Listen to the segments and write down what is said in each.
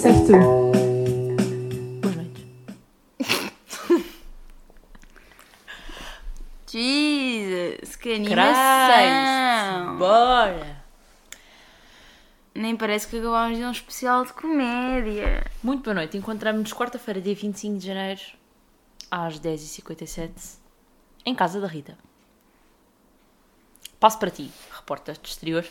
Serve tu. Boas noites. Jesus, que animação! Bora! Nem parece que acabámos de um especial de comédia. Muito boa noite. Encontramos-nos quarta-feira, dia 25 de janeiro, às 10h57, em casa da Rita. Passo para ti, repórter de exterior.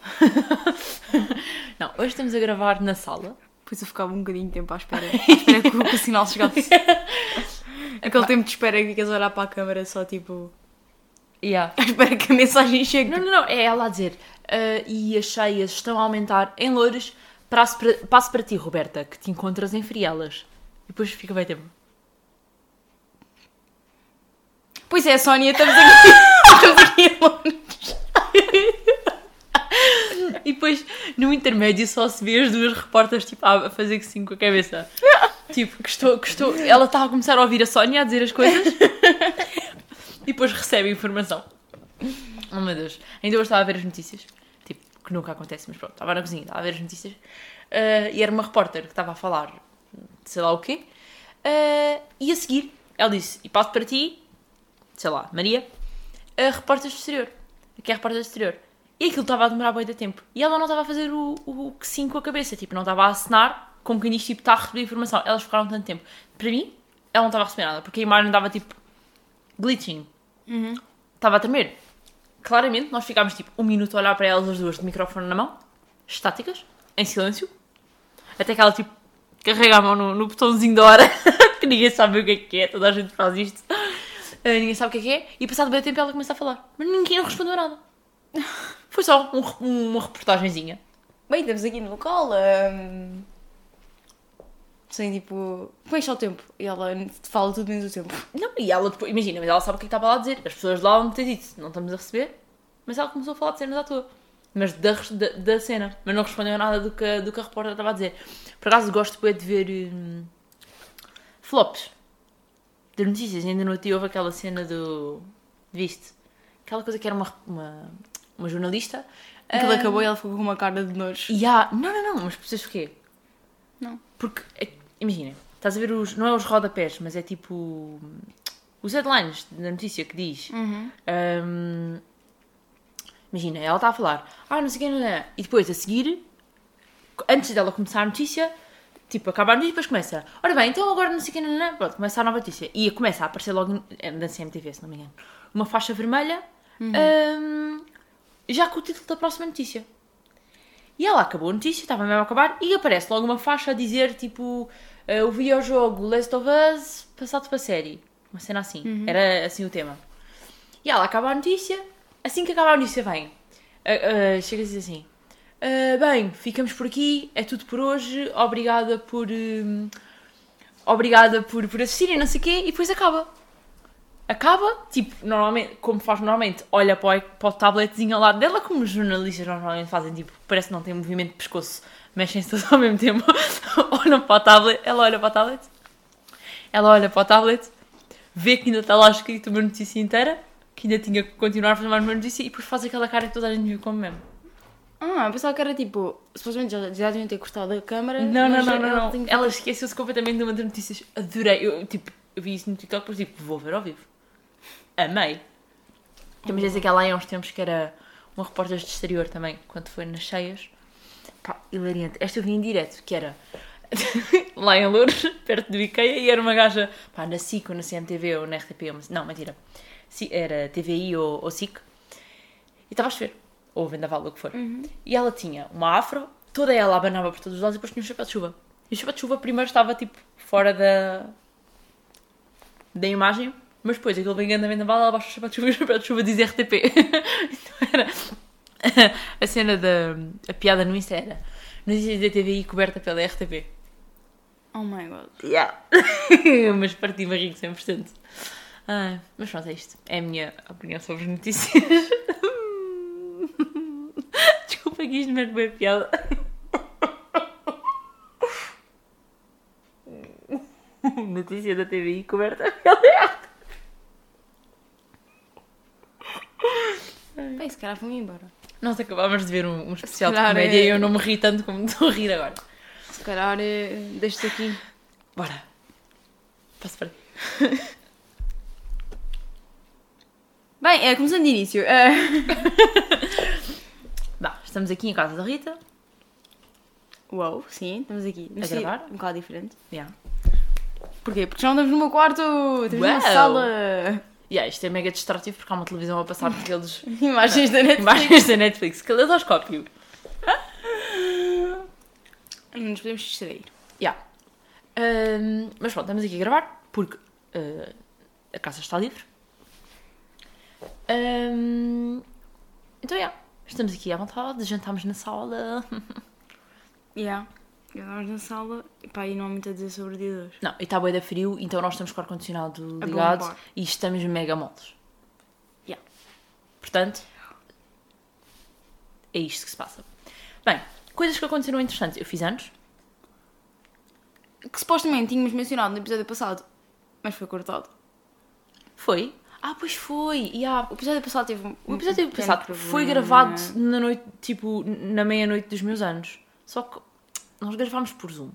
Não, hoje estamos a gravar na sala. Depois eu ficava um bocadinho de tempo à espera. À espera que o, que o sinal chegasse. Aquele tempo de espera que ficas a olhar para a câmara só tipo. Yeah. À espera que a mensagem chegue. Não, não, não, é ela a dizer. "Ah, e as cheias estão a aumentar em Loures. Passo para, passo para ti, Roberta, que te encontras em Frielas. E depois fica bem tempo. Pois é, Sónia, estamos aqui. estamos aqui em Londres. E depois, no intermédio, só se vê as duas repórteres tipo, a fazer que sim com a cabeça. Tipo, que estou, que estou... ela está a começar a ouvir a Sónia a dizer as coisas e depois recebe a informação. Oh meu Deus, ainda hoje estava a ver as notícias. Tipo, que nunca acontece, mas pronto, estava na cozinha, estava a ver as notícias eh, e era uma repórter que estava a falar sei lá o quê. eh, e a seguir, ela disse: E passo para ti, sei lá, Maria, a repórter do exterior. Que é a repórter do exterior. E aquilo estava a demorar bem de tempo. E ela não estava a fazer o, o que sim com a cabeça. Tipo, não estava a assinar como quem diz, tipo, está a receber informação. Elas ficaram tanto tempo. Para mim, ela não estava a receber nada. Porque a imagem dava, tipo, glitching. Estava a tremer. Claramente, nós ficámos, tipo, um minuto a olhar para elas as duas de microfone na mão. Estáticas. Em silêncio. Até que ela, tipo, carrega a mão no, no botãozinho da hora. que ninguém sabe o que é que é. Toda a gente faz isto. Ah, ninguém sabe o que é que é. E passado bem tempo ela começa a falar. Mas ninguém respondeu nada. Foi só um uma reportagenzinha. Bem, estamos aqui no local. hum, Sem tipo. Como é que está o tempo? E ela fala tudo menos o tempo. Não, e ela depois, imagina, mas ela sabe o que é estava lá a dizer. As pessoas lá vão ter dito, não estamos a receber. Mas ela começou a falar de cenas à toa. Mas da, da, da cena. Mas não respondeu nada do que, do que a repórter estava a dizer. Por acaso gosto de ver hum, flops de notícias. Ainda no outro dia houve aquela cena do. Viste? Aquela coisa que era uma, uma, uma jornalista. Aquilo ah, acabou e ela ficou com uma cara de nojo. Há. Não, não, não, mas percebes porquê? Não. Porque, é- imagina, estás a ver os. Não é os rodapés, mas é tipo. Os headlines da notícia que diz. Uhum. hum, imagina, ela está a falar. Ah, não sei o que. E depois, a seguir, antes dela começar a notícia, tipo, acaba a notícia e depois começa. Ora bem, então agora não sei o que, não, não. Pronto, começa a nova notícia. E começa a aparecer logo. é Da CMTV, se não me engano. Uma faixa vermelha. hum, já com o título da próxima notícia. E ela acabou a notícia, estava mesmo a acabar, e aparece logo uma faixa a dizer tipo eh, o videojogo Last of Us passado para série. Uma cena assim. Era assim o tema. E ela acaba a notícia, assim que acaba a notícia vem. ah, ah, chega a dizer assim. "Ah, bem, ficamos por aqui, é tudo por hoje, obrigada por. obrigada por, por assistirem, não sei o quê, e depois acaba acaba, tipo, normalmente, como faz normalmente, olha para o, para o tabletzinho ao lado dela, como os jornalistas normalmente fazem, tipo, parece que não tem movimento de pescoço, mexem-se todos ao mesmo tempo, olham para o tablet, ela olha para o tablet, ela olha para o tablet, vê que ainda está lá escrito uma notícia inteira, que ainda tinha que continuar a fazer mais uma notícia, e depois faz aquela cara que toda a gente viu como mesmo. Ah, eu pensava que era tipo. Supostamente já, já deviam ter cortado a câmara. Não, não, mas não, ela não, que- Ela esqueceu-se completamente de uma das notícias. Adorei. Eu, tipo, eu vi isso no TikTok, depois tipo, vou ver ao vivo. Amei. Também dizer que ela há uns tempos que era uma repórter de exterior também, quando foi nas cheias. Pá, hilariante. Esta eu vi em direto, que era lá em Lourdes, perto do Ikea, e era uma gaja, pá, na SIC ou na CMTV ou na RTP, ou- não, mentira. Era TVI ou, ou SIC. E estava a chover. Ou vendaval, ou o que for. E ela tinha uma afro, toda ela abanava por todos os lados e depois tinha um chapéu de chuva. E o chapéu de chuva primeiro estava tipo fora da. da imagem, mas depois aquele vem andando vendaval, ela baixa o chapéu de chuva e o chapéu de chuva diz RTP. então era. a cena da. a piada no Insta era. Notícias da TVI coberta pela RTP. Oh my god. Yeah. mas parti barrigo 100%. Ah, mas pronto, é isto. É a minha opinião sobre as notícias. Desculpa que isto não é bem piada. Notícia da TVI coberta pela Bem, se calhar fui embora. Nós acabámos de ver um, um especial de calhar comédia é- e eu não me ri tanto como estou a rir agora. Se calhar eh, deixo-te aqui. Bora. Posso para Bem, é, começando de início. eh, Bah, estamos aqui em casa da Rita. Uau, sim, estamos aqui. A gravar? Um bocado diferente. Yeah. Porquê? Porque já não estamos no meu quarto, estamos Uau. na sala. Yeah, isto é mega distrativo porque há uma televisão a passar aqueles Imagens da Netflix. imagens da Netflix. Caleidoscópio. Não nos podemos distrair. Yeah. Ahm, mas pronto, estamos aqui a gravar porque ah, a casa está livre. Ahm, então, yeah, estamos aqui à vontade, jantámos na sala. Yeah. Estamos na sala e pá, e não há muito a dizer sobre o dia de hoje. Não, e está da frio, então nós estamos com o ar-condicionado ligado bombar. e estamos mega moles. Yeah. Portanto, é isto que se passa. Bem, coisas que aconteceram interessantes. Eu fiz anos. Que supostamente tínhamos mencionado no episódio passado, mas foi cortado. Foi? Ah, pois foi. Yeah. O episódio passado teve um. O episódio um passado foi gravado na noite, tipo, na meia-noite dos meus anos. Só que nós gravámos por Zoom.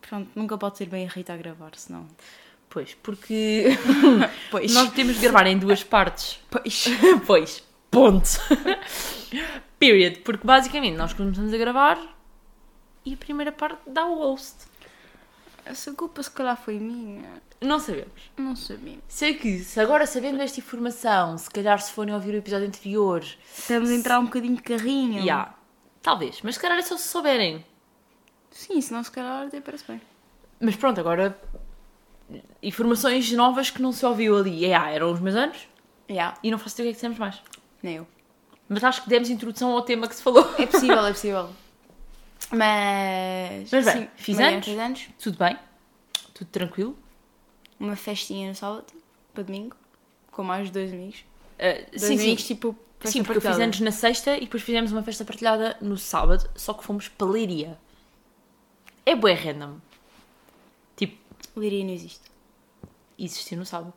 Pronto, nunca pode ser bem a Rita a gravar, senão. Pois, porque Pois. nós temos de gravar em duas partes. Pois. pois, ponto. Period. Porque basicamente nós começamos a gravar e a primeira parte dá o host. Essa culpa se calhar foi minha. Não sabemos. Não sabia. Sei que, se agora sabendo esta informação, se calhar se forem ouvir o episódio anterior, Estamos a entrar um bocadinho de carrinho. yeah, talvez. Mas se calhar é só se souberem. Sim, senão se calhar até parece bem. Mas pronto, agora informações novas que não se ouviu ali. É, ah, eram os meus anos Yeah. e não faço ideia o que é que dissemos mais. Nem eu. Mas acho que demos introdução ao tema que se falou. É possível, é possível. Mas. Mas bem, sim, fiz anos. Fiz anos. Tudo bem? Tudo tranquilo? Uma festinha no sábado, para domingo, com mais dois amigos. Uh, Dois sim, sim. amigos, tipo. festa Sim, porque eu fiz partilhada. anos na sexta e depois fizemos uma festa partilhada no sábado, só que fomos para Leiria. É bué random. Tipo, Liria não existe. existiu no sábado.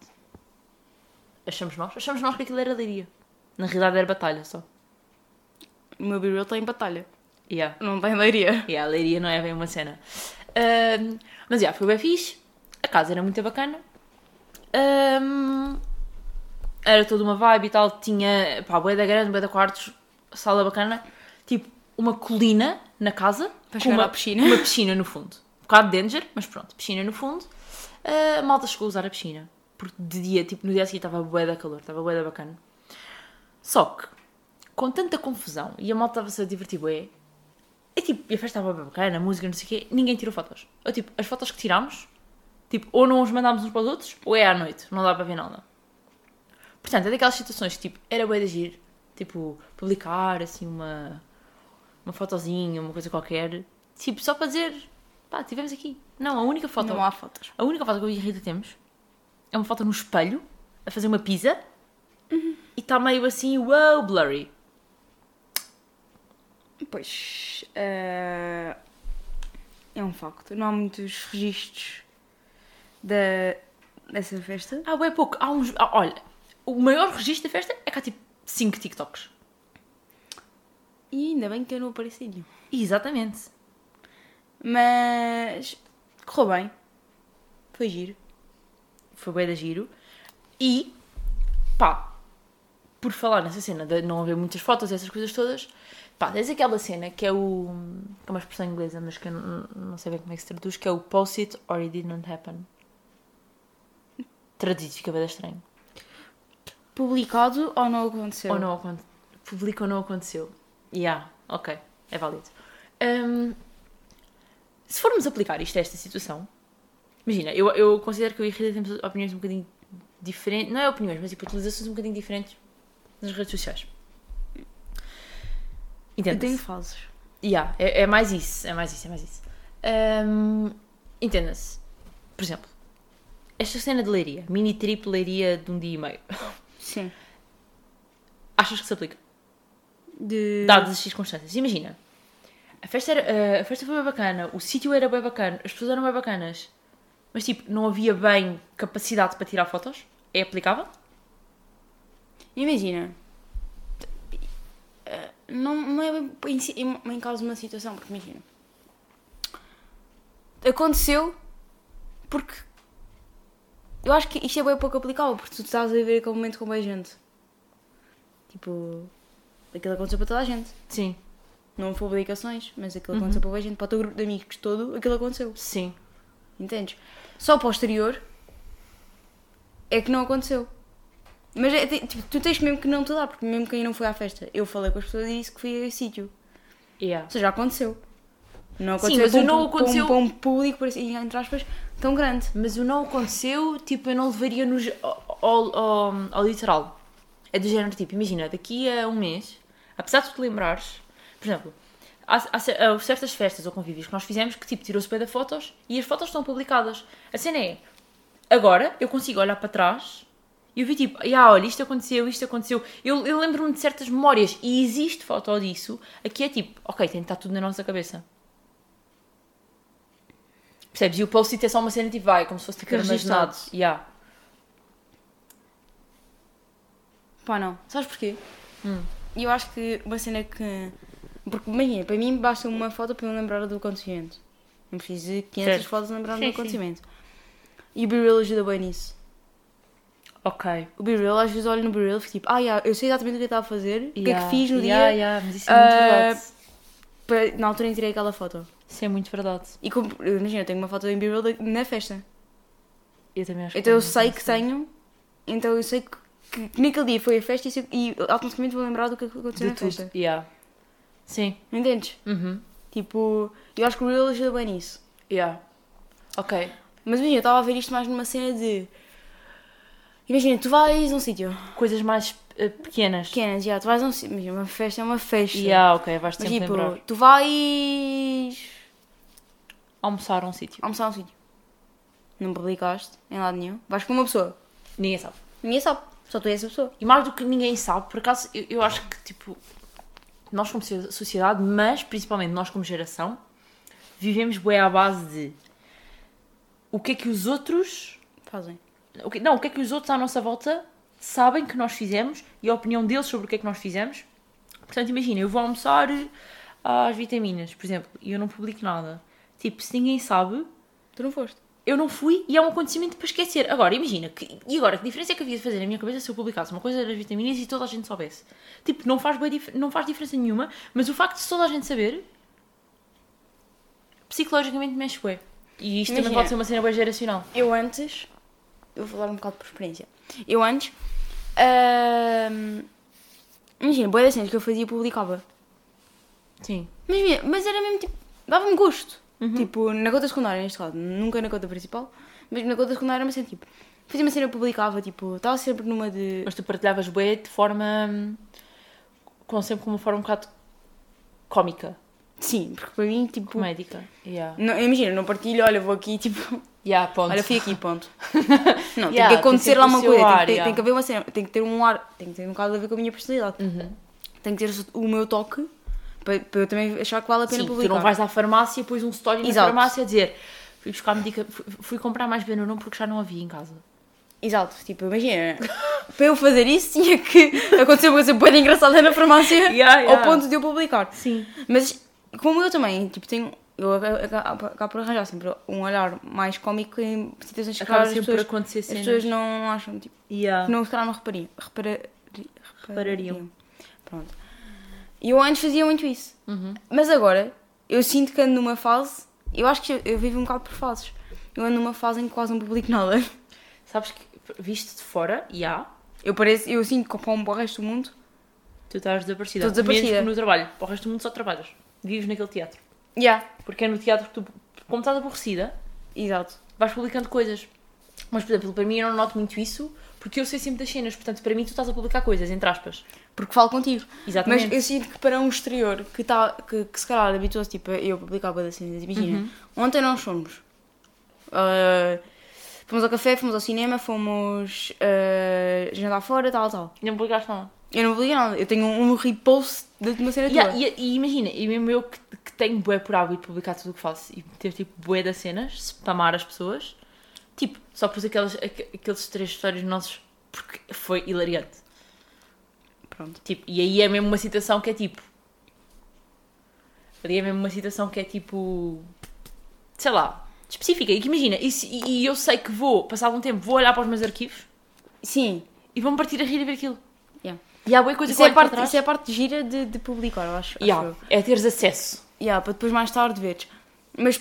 Achamos nós? Achamos nós que aquilo era Leiria. Na realidade era batalha só. O meu b está em batalha. Yeah. Não tem leiria. E a leiria não é bem uma cena. Ahm, mas já, foi bem fixe. A casa era muito bacana. Ahm, era toda uma vibe e tal. Tinha, pá, bué da grande, bué da quartos, sala bacana. Tipo, uma colina na casa. Para chegar uma, à piscina. Uma piscina no fundo. Um bocado danger, mas pronto, piscina no fundo. Ah, a malta chegou a usar a piscina. Porque de dia, tipo, no dia seguinte estava bué da calor, estava bué da bacana. Só que, com tanta confusão, e a malta estava-se a divertir bué, é tipo, e a festa estava bem bacana, a música, não sei o quê, ninguém tirou fotos. Ou tipo, as fotos que tirámos, tipo, ou não os mandámos uns para os outros, ou é à noite, não dá para ver nada. Portanto, é daquelas situações que, tipo, era bem de agir, tipo, publicar, assim, uma, uma fotozinha, uma coisa qualquer, tipo, só para dizer, pá, tivemos aqui. Não, a única foto, Não há fotos. a única foto que eu e a Rita temos é uma foto no espelho, a fazer uma pizza, e está meio assim, wow, blurry. Pois. eh, é um facto. Não há muitos registros da, dessa festa. Ah, bem pouco. Há uns. ah, olha, o maior registro da festa é que há tipo 5 TikToks. E ainda bem que eu não apareci nenhum. Exatamente. Mas. correu bem. Foi giro. Foi bem da giro. E, pá, por falar nessa cena de não haver muitas fotos e essas coisas todas, pá, tens aquela cena que é o. que é uma expressão inglesa, mas que eu não, não sei bem como é que se traduz, que é o post it or it did not happen. Traduzido fica bem estranho. Publicado ou não aconteceu? Ou não aconteceu. Publica ou não aconteceu. Yeah, ok. É válido. Hum, se formos aplicar isto a esta situação, imagina, eu, eu considero que eu e a Rita temos opiniões um bocadinho diferentes, não é opiniões, mas tipo utilizações um bocadinho diferentes nas redes sociais. Eu Entende? tenho fases. Yeah, é, é mais isso, é mais isso, é mais isso. Hum, Entenda-se. Por exemplo, esta cena de leiria, mini trip leiria de um dia e meio, Sim. achas que se aplica? De... dadas as circunstâncias. Imagina, a festa, era, eh, a festa foi bem bacana, o sítio era bem bacana, as pessoas eram bem bacanas, mas tipo, não havia bem capacidade para tirar fotos. É aplicável? Imagina. eh, Não, não é bem em, em, em causa de uma situação, porque imagina. aconteceu porque eu acho que isto é bem pouco aplicável porque tu estás a viver aquele momento com bem gente. Tipo, aquilo aconteceu para toda a gente. Sim, Não houve publicações, mas aquilo Uhum. aconteceu para bem gente. Para o teu grupo de amigos todo, aquilo aconteceu. sim. Entendes? Só posterior é que não aconteceu. Mas é, ti- tipo, tu tens mesmo que não te dar, porque mesmo quem não foi à festa, eu falei com as pessoas e disse que fui a sítio. Yeah. Ou seja, aconteceu. Não Sim, aconteceu mas para o um- não para um- aconteceu- para um público, assim, entre aspas, tão grande. Mas o não aconteceu, tipo, eu não levaria no, ge- ao, ao, ao- ao literal. É do género, tipo, imagina, daqui a um mês, apesar de tu te lembrares, por exemplo, há, há há certas festas ou convívios que nós fizemos que, tipo, tirou-se bem da fotos e as fotos estão publicadas. A cena é, agora eu consigo olhar para trás e eu vi, tipo, ah, olha, isto aconteceu, isto aconteceu. Eu, eu lembro-me de certas memórias e existe foto disso. Aqui é tipo, ok, tem que estar tudo na nossa cabeça. Percebes? E o post-it é só uma cena tipo, vai, como se fosse tipo registado. Yeah. Pá, não. Sabes porquê? Hum. Eu acho que uma cena que. Porque, imagina, para mim basta uma foto para eu lembrar do acontecimento. Não preciso de 500 Certo. fotos lembrar Sim, do acontecimento. E o B-Reel ajuda bem nisso. Ok. O B-Reel, às vezes olho no B-Reel e fico tipo, ah, yeah, eu sei exatamente o que eu estava a fazer, o que é que fiz no yeah, dia, yeah, mas isso é muito Ah, verdade. para- na altura em que tirei aquela foto. Isso é muito verdade. E como, imagina, eu tenho uma foto em B-Reel da- na festa. Eu também acho Então eu é sei muito que tenho, então eu sei que, que naquele dia foi a festa e, sei- e automaticamente vou lembrar do que aconteceu De na tudo. festa. Yeah. Sim. Entendes? Uhum. Tipo, eu acho que o Reel ajuda bem nisso. Yeah. Ok. Mas imagina, eu estava a ver isto mais numa cena de. Imagina, tu vais a um sítio. Coisas mais eh, pequenas. Pequenas, já, tu vais a um sítio. Imagina, uma festa é uma festa. Yeah, ok, vais Mas sempre tipo, lembrar. tu vais Almoçar a um sítio. almoçar a um sítio. Não publicaste em lado nenhum. Vais com uma pessoa. Ninguém sabe. Ninguém sabe. Só tu és essa pessoa. E mais do que ninguém sabe, por acaso, eu, eu acho que, tipo, nós como so- sociedade, mas principalmente nós como geração, vivemos bem à base de o que é que os outros Fazem. O que- não, o que é que os outros à nossa volta sabem que nós fizemos e a opinião deles sobre o que é que nós fizemos. Portanto, imagina, eu vou almoçar às vitaminas, por exemplo, e eu não publico nada. Tipo, se ninguém sabe, Tu não foste. Eu não fui e é um acontecimento para esquecer. Agora, imagina, que, e agora, que diferença é que havia de fazer na minha cabeça se eu publicasse uma coisa das vitaminas e toda a gente soubesse? Tipo, não faz, não faz diferença nenhuma, mas o facto de toda a gente saber, psicologicamente mexe bué. E isto também Imagina. pode ser uma cena bem geracional. Eu antes. Eu vou falar um bocado por experiência. Eu antes. imagina, boa das cenas que eu fazia publicava. Sim. Mas, mas era mesmo tipo. dava-me gosto. Tipo, na conta secundária, neste caso. Nunca na conta principal. Mas na conta secundária era uma cena tipo. Fazia uma cena eu publicava, tipo. Estava sempre numa de. Mas tu partilhavas bué de forma. com sempre com uma forma um bocado cómica, Sim, porque para mim, tipo. comédica. Yeah. Não, imagina, não partilho, olha, vou aqui, tipo. Yeah, ponto. Olha, fui aqui, ponto. Não, tem Yeah, que tem acontecer sempre lá uma coisa. ar, tem, que ter, yeah. tem que haver uma cena. Tem que ter um ar. Tem que ter um bocado a ver com a minha personalidade. Uhum. Tem que ter o meu toque para, para eu também achar que vale a pena Sim, tu publicar. não vais à farmácia e pões um story na Exato. farmácia a dizer fui buscar medica... fui, fui comprar mais Benuron porque já não havia em casa. Exato, tipo, imagina. para eu fazer isso tinha que acontecer uma coisa bem engraçada na farmácia Yeah, yeah. ao ponto de eu publicar. Sim. Mas como eu também, tipo, tenho. Eu acabo por arranjar sempre um olhar mais cómico em situações que claro, as pessoas, acontecer as pessoas não acham, tipo, Yeah. que não, se calhar não reparariam. Repara, Reparariam. Pronto. E eu antes fazia muito isso. Uhum. Mas agora, eu sinto que ando numa fase. Eu acho que eu, eu vivo um bocado por fases. Eu ando numa fase em que quase não publico nada. Sabes que visto de fora, e há, Eu, pareço, eu sinto que para o resto do mundo. tu estás desaparecida. Estou desaparecida. Menos no trabalho. Para o resto do mundo só trabalhas. Vives naquele teatro. Yeah. Porque é no teatro que tu, como estás aborrecida, Exato. vais publicando coisas. Mas, por exemplo, para mim eu não noto muito isso porque eu sei sempre das cenas. Portanto, para mim tu estás a publicar coisas, entre aspas. Porque falo contigo. Exatamente. Mas eu sinto que para um exterior que, tá, que, que se calhar habituou-se, tipo, eu publicava das cenas. Imagina, Uhum. ontem nós fomos. ah, fomos ao café, fomos ao cinema, fomos ah, jantar fora, tal, tal. E não publicaste nada. Eu não publiquei nada. Eu tenho um, um repost de uma cena há- tua. e- e imagina, e mesmo eu que, que tenho bué por hábito de publicar tudo o que faço e ter tipo bué das cenas, spamar as pessoas, tipo, só pus aquelas, aqu- aqueles três histórias nossos porque foi hilariante. Pronto. Tipo, e aí é mesmo uma situação que é tipo. Ali é mesmo uma situação que é tipo. Sei lá. específica. E que imagina, e, se- e- e eu sei que vou, passado um tempo, vou olhar para os meus arquivos Sim. e vou-me partir a rir a ver aquilo. Yeah. E há boa coisa Isso, que eu é parte, isso é a parte gira de, de publicar, eu acho. acho Yeah, eu. é teres acesso. Yeah, para depois mais tarde veres. Mas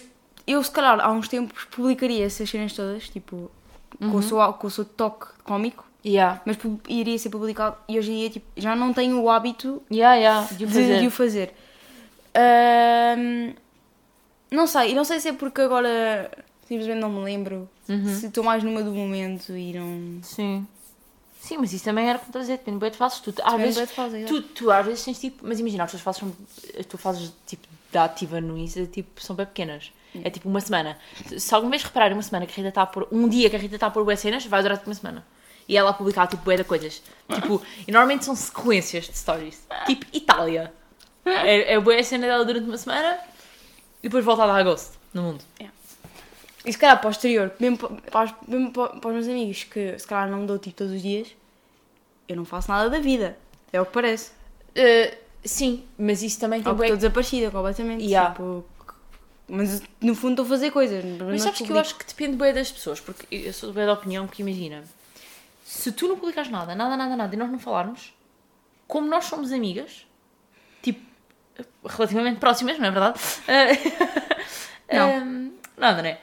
eu, se calhar, há uns tempos publicaria essas cenas todas, tipo, com, o seu, com o seu toque cómico, Yeah. mas iria ser publicado e hoje em dia tipo, já não tenho o hábito Yeah, yeah, de o de, fazer. de o fazer. Ahm, não sei, e não sei se é porque agora simplesmente não me lembro, Uhum. se estou mais numa do momento e não. Sim. Sim, mas isso também era como estás a dizer, depende bem de fases. Tu, às Depende vezes, fases, tu, tu às vezes tens tipo, mas imagina, as tuas fases as tuas fases tipo da ativa no Insta tipo, são bem pequenas. É tipo uma semana. Se alguma vez repararem uma semana que a Rita está a pôr, um dia que a Rita está a pôr bué cenas, vai durar tipo uma semana. E ela a publicar tipo bué de coisas. Tipo, e normalmente são sequências de stories. Tipo Itália. É, é bué a cena dela durante uma semana e depois volta a dar ghost no mundo. E se calhar posterior, mesmo pa- para, os- mesmo pa- para os meus amigos que se calhar não me dou tipo todos os dias, eu não faço nada da vida. É o que parece. Uh, sim, mas isso também tem Ou estou desaparecida completamente. Yeah. Tipo, mas no fundo estou a fazer coisas. Mas sabes que eu acho que depende bem das pessoas, porque eu sou bem da opinião que imagina, se tu não publicas nada, nada, nada, nada, e nós não falarmos, como nós somos amigas, tipo, relativamente próximas, não é verdade? Ah, Não. ah, nada, não é?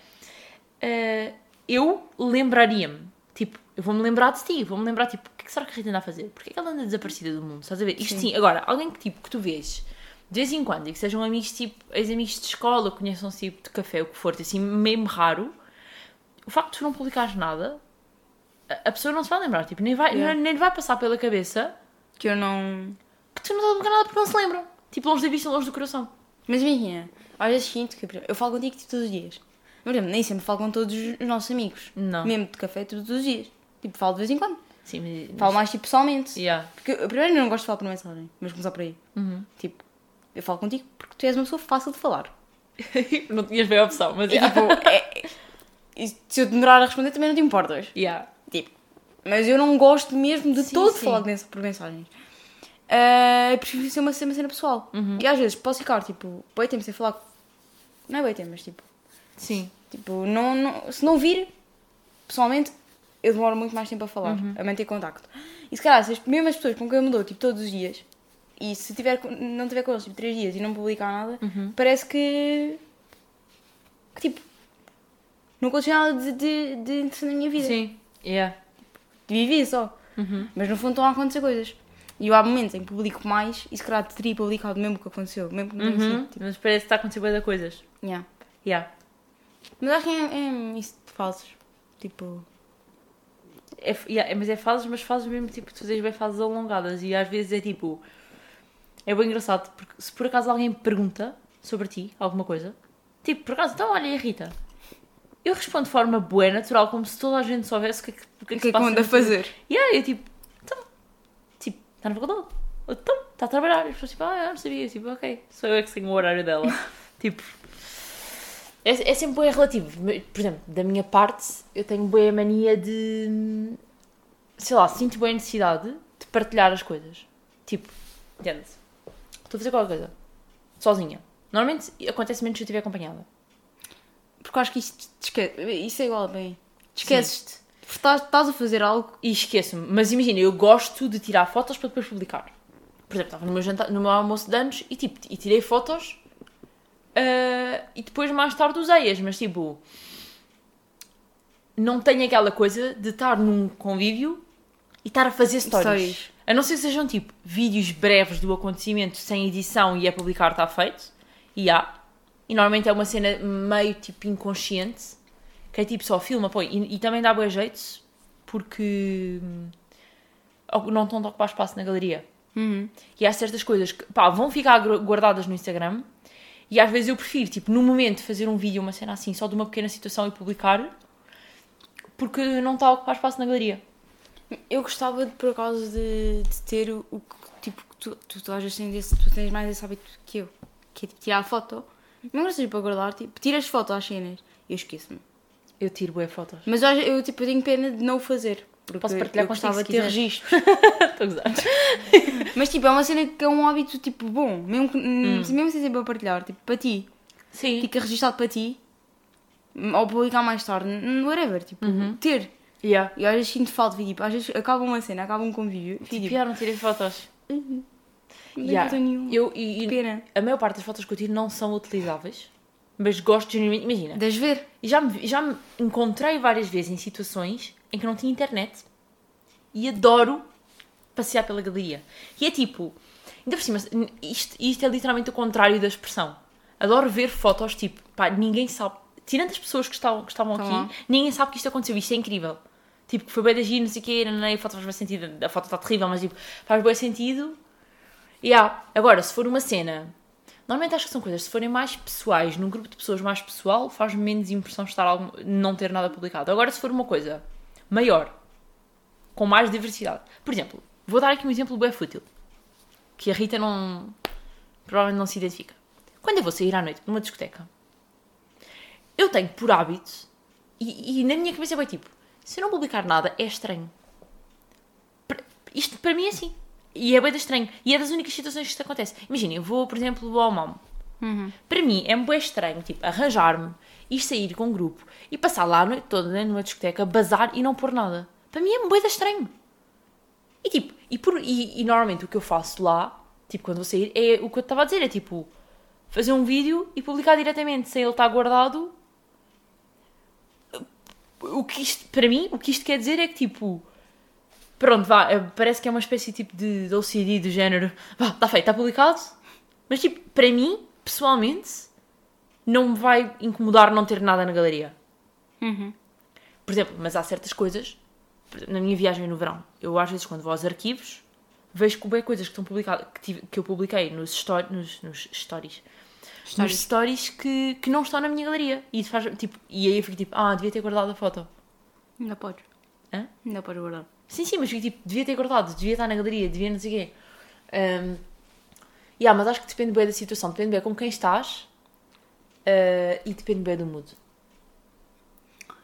Ah, eu lembraria-me, tipo, eu vou-me lembrar de ti, vou-me lembrar, tipo, o que é que será que a Rita anda a fazer? Porquê é que ela anda desaparecida do mundo? Estás a ver? Isto sim, agora, alguém que, tipo, que tu vês de vez em quando e que sejam amigos, tipo, ex-amigos de escola, conheçam-se, tipo, de café, o que for, assim, mesmo raro, o facto de tu não publicares nada, a, pessoa não se vai lembrar, tipo, nem, vai, Yeah. nem, vai passar pela cabeça Que eu não. que tu não estás a publicar nada porque não se lembram. Tipo, longe da vista, longe do coração. Mas imagina, às vezes sinto que eu falo contigo tipo, todos os dias. Por exemplo, nem sempre falo com todos os nossos amigos. Não. Mesmo de café todos os dias. Tipo, falo de vez em quando. Sim, mas... Falo mais tipo pessoalmente. Yeah. Porque eu, primeiro eu não gosto de falar por mensagem. Vamos começar por aí. Uhum. Tipo, eu falo contigo porque tu és uma pessoa fácil de falar. não tinhas bem a opção, mas... E tipo, é- e se eu demorar a responder também não te importas. Yeah. Tipo, mas eu não gosto mesmo de Sim, todo sim. falar de por mensagens. Eu prefiro ser uma, uma cena pessoal. Uhum. E às vezes posso ficar, tipo, bem tempo sem falar. Não é bem tempo, mas tipo, Sim. tipo não, não- se não vir, pessoalmente, eu demoro muito mais tempo a falar, Uhum. a manter contacto. E se calhar, se as mesmas pessoas com quem eu me dou, tipo, todos os dias, e se tiver, não tiver com eles, tipo, três dias e não publicar nada, Uhum. parece que. que tipo. não aconteceu nada de, de, de interessante na minha vida. Sim. Yeah. Vivi só. Uhum. Mas no fundo estão a acontecer coisas. E eu há momentos em que publico mais e se calhar teria publicado mesmo o que aconteceu. Mesmo que Uhum. sido. Tipo, Mas parece que está a acontecer de coisas. yeah. Yeah. Mas acho que é, é isso de falsos. Tipo. É, yeah, mas é fases, mas fases mesmo tipo, tu fazes bem fases alongadas e às vezes é tipo. É bem engraçado porque se por acaso alguém pergunta sobre ti, alguma coisa, tipo, por acaso, então olha, a Rita. Eu respondo de forma boa, natural, como se toda a gente soubesse o que é que, que, é que é que passa anda a fazer? E aí eu tipo, então, tipo, está na faculdade? Ou, Então, está a trabalhar. E as pessoas tipo, ah, eu não sabia. Eu, tipo, ok, sou eu é que tenho o horário dela. tipo, é, é sempre bem relativo. Por exemplo, da minha parte, eu tenho bem a mania de, sei lá, sinto bem a necessidade de partilhar as coisas. Tipo, entende? Estou a fazer qualquer coisa, sozinha. Normalmente acontece menos se eu estiver acompanhada. Porque eu acho que isso. Isso é igual bem. Te esqueces-te. Porque estás, a fazer algo. E esqueço-me. Mas imagina, eu gosto de tirar fotos para depois publicar. Por exemplo, estava no meu, jantar, no meu almoço de anos e, tipo, e tirei fotos ah, e depois mais tarde usei-as. Mas, tipo, não tenho aquela coisa de estar num convívio e estar a fazer stories. Stories. A não ser que sejam, tipo, vídeos breves do acontecimento sem edição e é publicar, está feito. E há. E normalmente é uma cena meio, tipo, inconsciente. Que é tipo só filma, põe. E, e também dá bom jeito porque hum, não estão a ocupar espaço na galeria. Uhum. E há certas coisas que pá, vão ficar gu- guardadas no Instagram e às vezes eu prefiro, tipo, no momento fazer um vídeo, uma cena assim, só de uma pequena situação e publicar porque não está a ocupar espaço na galeria. Eu gostava de, por acaso de, de ter o, o que tipo que tu, tu, tu às vezes tens, esse, tu tens mais esse hábito que eu, que é tipo, tirar foto. Não gostas para guardar, tipo, tiras foto às cenas eu esqueço-me. Eu tiro boas fotos. Mas eu, eu, tipo, eu tenho pena de não o fazer. Porque Posso partilhar eu contigo gostava de ter registros. Estou a gozar. Mas tipo, é uma cena que é um hábito tipo bom, mesmo, que, mesmo sem ser para partilhar, tipo, para ti. Sim. Fica registado para ti. Ou publicar mais tarde, whatever, tipo, ter. Yeah. E às vezes sinto falta, fico, tipo, às vezes acaba uma cena, acaba um convívio, fico tipo, Pior, não tirei fotos. não tem Yeah. nenhuma. Eu, e, e Pena. a maior parte das fotos que eu tiro não são utilizáveis, mas gosto genuinamente. Imagina, Deves ver? e já me, já me encontrei várias vezes em situações em que não tinha internet e adoro passear pela galeria. E é tipo, ainda por cima, isto, isto é literalmente o contrário da expressão. Adoro ver fotos, tipo, pá, ninguém sabe, tirando as pessoas que estavam, que estavam aqui, ninguém sabe que isto aconteceu, isto é incrível. Tipo, que foi bem da giro, não sei o quê, não, não, a foto faz bem sentido, a foto está terrível, mas tipo, faz bem sentido. E há, agora, se for uma cena, normalmente acho que são coisas, se forem mais pessoais, num grupo de pessoas mais pessoal, faz menos impressão estar algum, não ter nada publicado. Agora, se for uma coisa maior, com mais diversidade, por exemplo, vou dar aqui um exemplo bem fútil, que a Rita não, provavelmente não se identifica. Quando eu vou sair à noite numa discoteca, eu tenho por hábito, e, e na minha cabeça é bem tipo, se eu não publicar nada, é estranho. Isto para mim é assim. E é bem estranho. E é das únicas situações que isto acontece. Imaginem, eu vou, por exemplo, ao MOM. Para mim é bem estranho, tipo, arranjar-me, ir sair com um grupo e passar lá a noite toda né, numa discoteca, bazar e não pôr nada. Para mim é bem estranho. E tipo, e, por, e, e normalmente o que eu faço lá, tipo, quando vou sair, é o que eu estava a dizer, é tipo, fazer um vídeo e publicar diretamente, sem ele estar guardado. O que isto, para mim, o que isto quer dizer é que tipo, pronto, vá, eh, parece que é uma espécie tipo de, de OCD do género, vá, está feito, está publicado, mas tipo, para mim, pessoalmente, não me vai incomodar não ter nada na galeria. Por exemplo, mas há certas coisas, na minha viagem no verão, eu às vezes quando vou aos arquivos, vejo que bem coisas que estão publicadas, que, tive- que eu publiquei nos, nos, nos stories, nos Stories. stories que, que não estão na minha galeria. E, isso faz, tipo, e aí eu fico tipo, ah, devia ter guardado a foto. Ainda podes. Hã? Ainda podes guardar. Sim, sim, mas fico tipo, devia ter guardado, devia estar na galeria, devia não sei o quê. Um, yeah, mas acho que depende bem da situação, depende bem com quem estás uh, e depende bem do mood.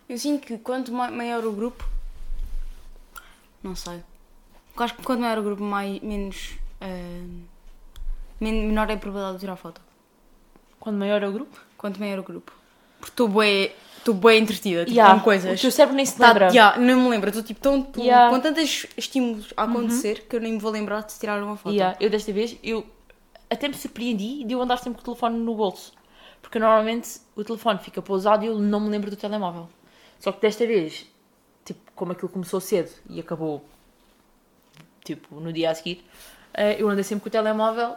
Eu sinto que quanto ma- maior o grupo. Não sei. Eu acho que quanto maior o grupo, mais, menos. men- menor é a probabilidade de tirar foto. Quando maior é o grupo, Quanto maior o grupo. Porque estou bem. Estou bem entretida tipo, yeah, com coisas. o teu cérebro nem se Tá, lembra. yeah, não me lembro. Estou tipo tão, tão- Yeah. Uhum. com tantos estímulos a acontecer que eu nem me vou lembrar de tirar uma foto. Yeah, eu desta vez, eu até me surpreendi de eu andar sempre com o telefone no bolso. Porque normalmente o telefone fica pousado e eu não me lembro do telemóvel. Só que desta vez, tipo, como aquilo começou cedo e acabou, tipo, no dia a seguir, eh, eu andei sempre com o telemóvel.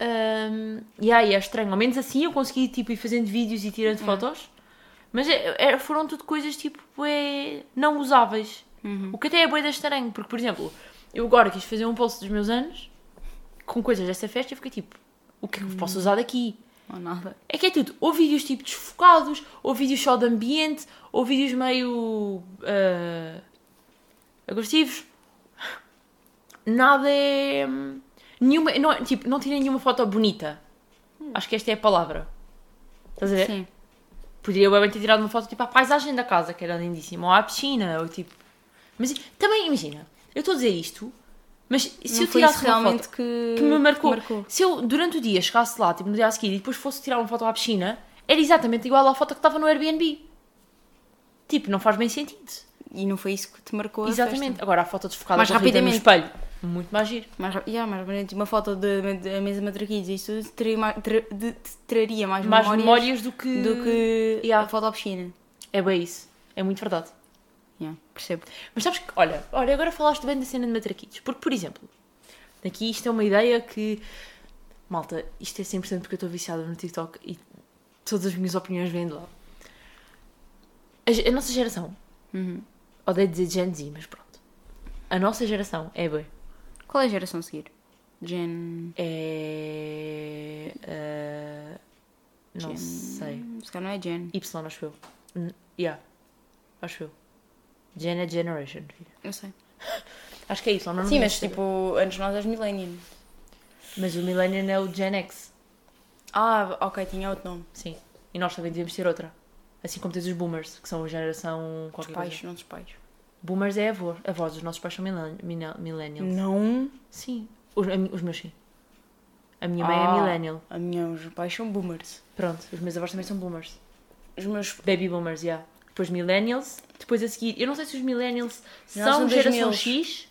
Um, e aí é estranho. Ao menos assim eu consegui, tipo, ir fazendo vídeos e tirando fotos. Mas é- é- foram tudo coisas, tipo, bué não usáveis. O que até é bué da estranho. Porque, por exemplo, eu agora quis fazer um post dos meus anos com coisas dessa festa e fiquei tipo, o que é que eu posso usar daqui? Ou nada. É que é tudo, ou vídeos tipo desfocados, ou vídeos só de ambiente, ou vídeos meio ah, agressivos. Nada é. Nenhuma, não, tipo, não tirei nenhuma foto bonita. Acho que esta é a palavra. Estás a ver? Sim. Podia bem ter tirado uma foto tipo à paisagem da casa, que era lindíssima, ou à piscina, ou tipo. Mas também, imagina, eu estou a dizer isto, mas se não eu tirasse realmente foto que, que me marcou. que marcou. Se eu durante o dia chegasse lá, tipo no dia a seguir, e depois fosse tirar uma foto à piscina, era exatamente igual à foto que estava no Airbnb. Tipo, não faz bem sentido. E não foi isso que te marcou a Exatamente. Agora a foto desfocada Mais da Rita no rapidamente. espelho, muito mais giro. Mais, yeah, mais rapidamente, uma foto da mesa matraquilhos, isso teria mais, tra, de- traria mais, Mais memórias, memórias do que. do que Yeah. a foto à piscina. É bem isso. É muito verdade. Yeah, percebo. Mas sabes que, olha, olha, agora falaste bem da cena de matraquitos. Porque, por exemplo, aqui isto é uma ideia que. Malta, isto é 100% porque eu estou viciada no TikTok e todas as minhas opiniões vêm de lá. A, a nossa geração, Uhum. odeio dizer Gen Z, mas pronto. A nossa geração é bem. Qual é a geração a seguir? Gen. É. ah, não Gen- sei. Se calhar não é Gen. Y, acho eu. N- Yeah. Acho eu. Gen é Generation. filha. Eu sei. Acho que é Y, não Sim, mas tipo, antes de nós és Millennium. Mas o Millennium é o Gen X. Ah, ok, tinha outro nome. Sim. E nós também devemos ter outra. Assim como tens os boomers, que são a geração Os pais, coisa. não dos pais. Boomers é a avó. A voz dos nossos pais são millen- millen- millennials. Não. Sim. Os, os meus sim. A minha mãe Ah. é millennial. A minha, os pais são boomers. Pronto, os meus avós também são boomers. os meus. Baby boomers, yeah. Depois millennials. Depois a seguir, eu não sei se os millennials Nós são geração 2000. X.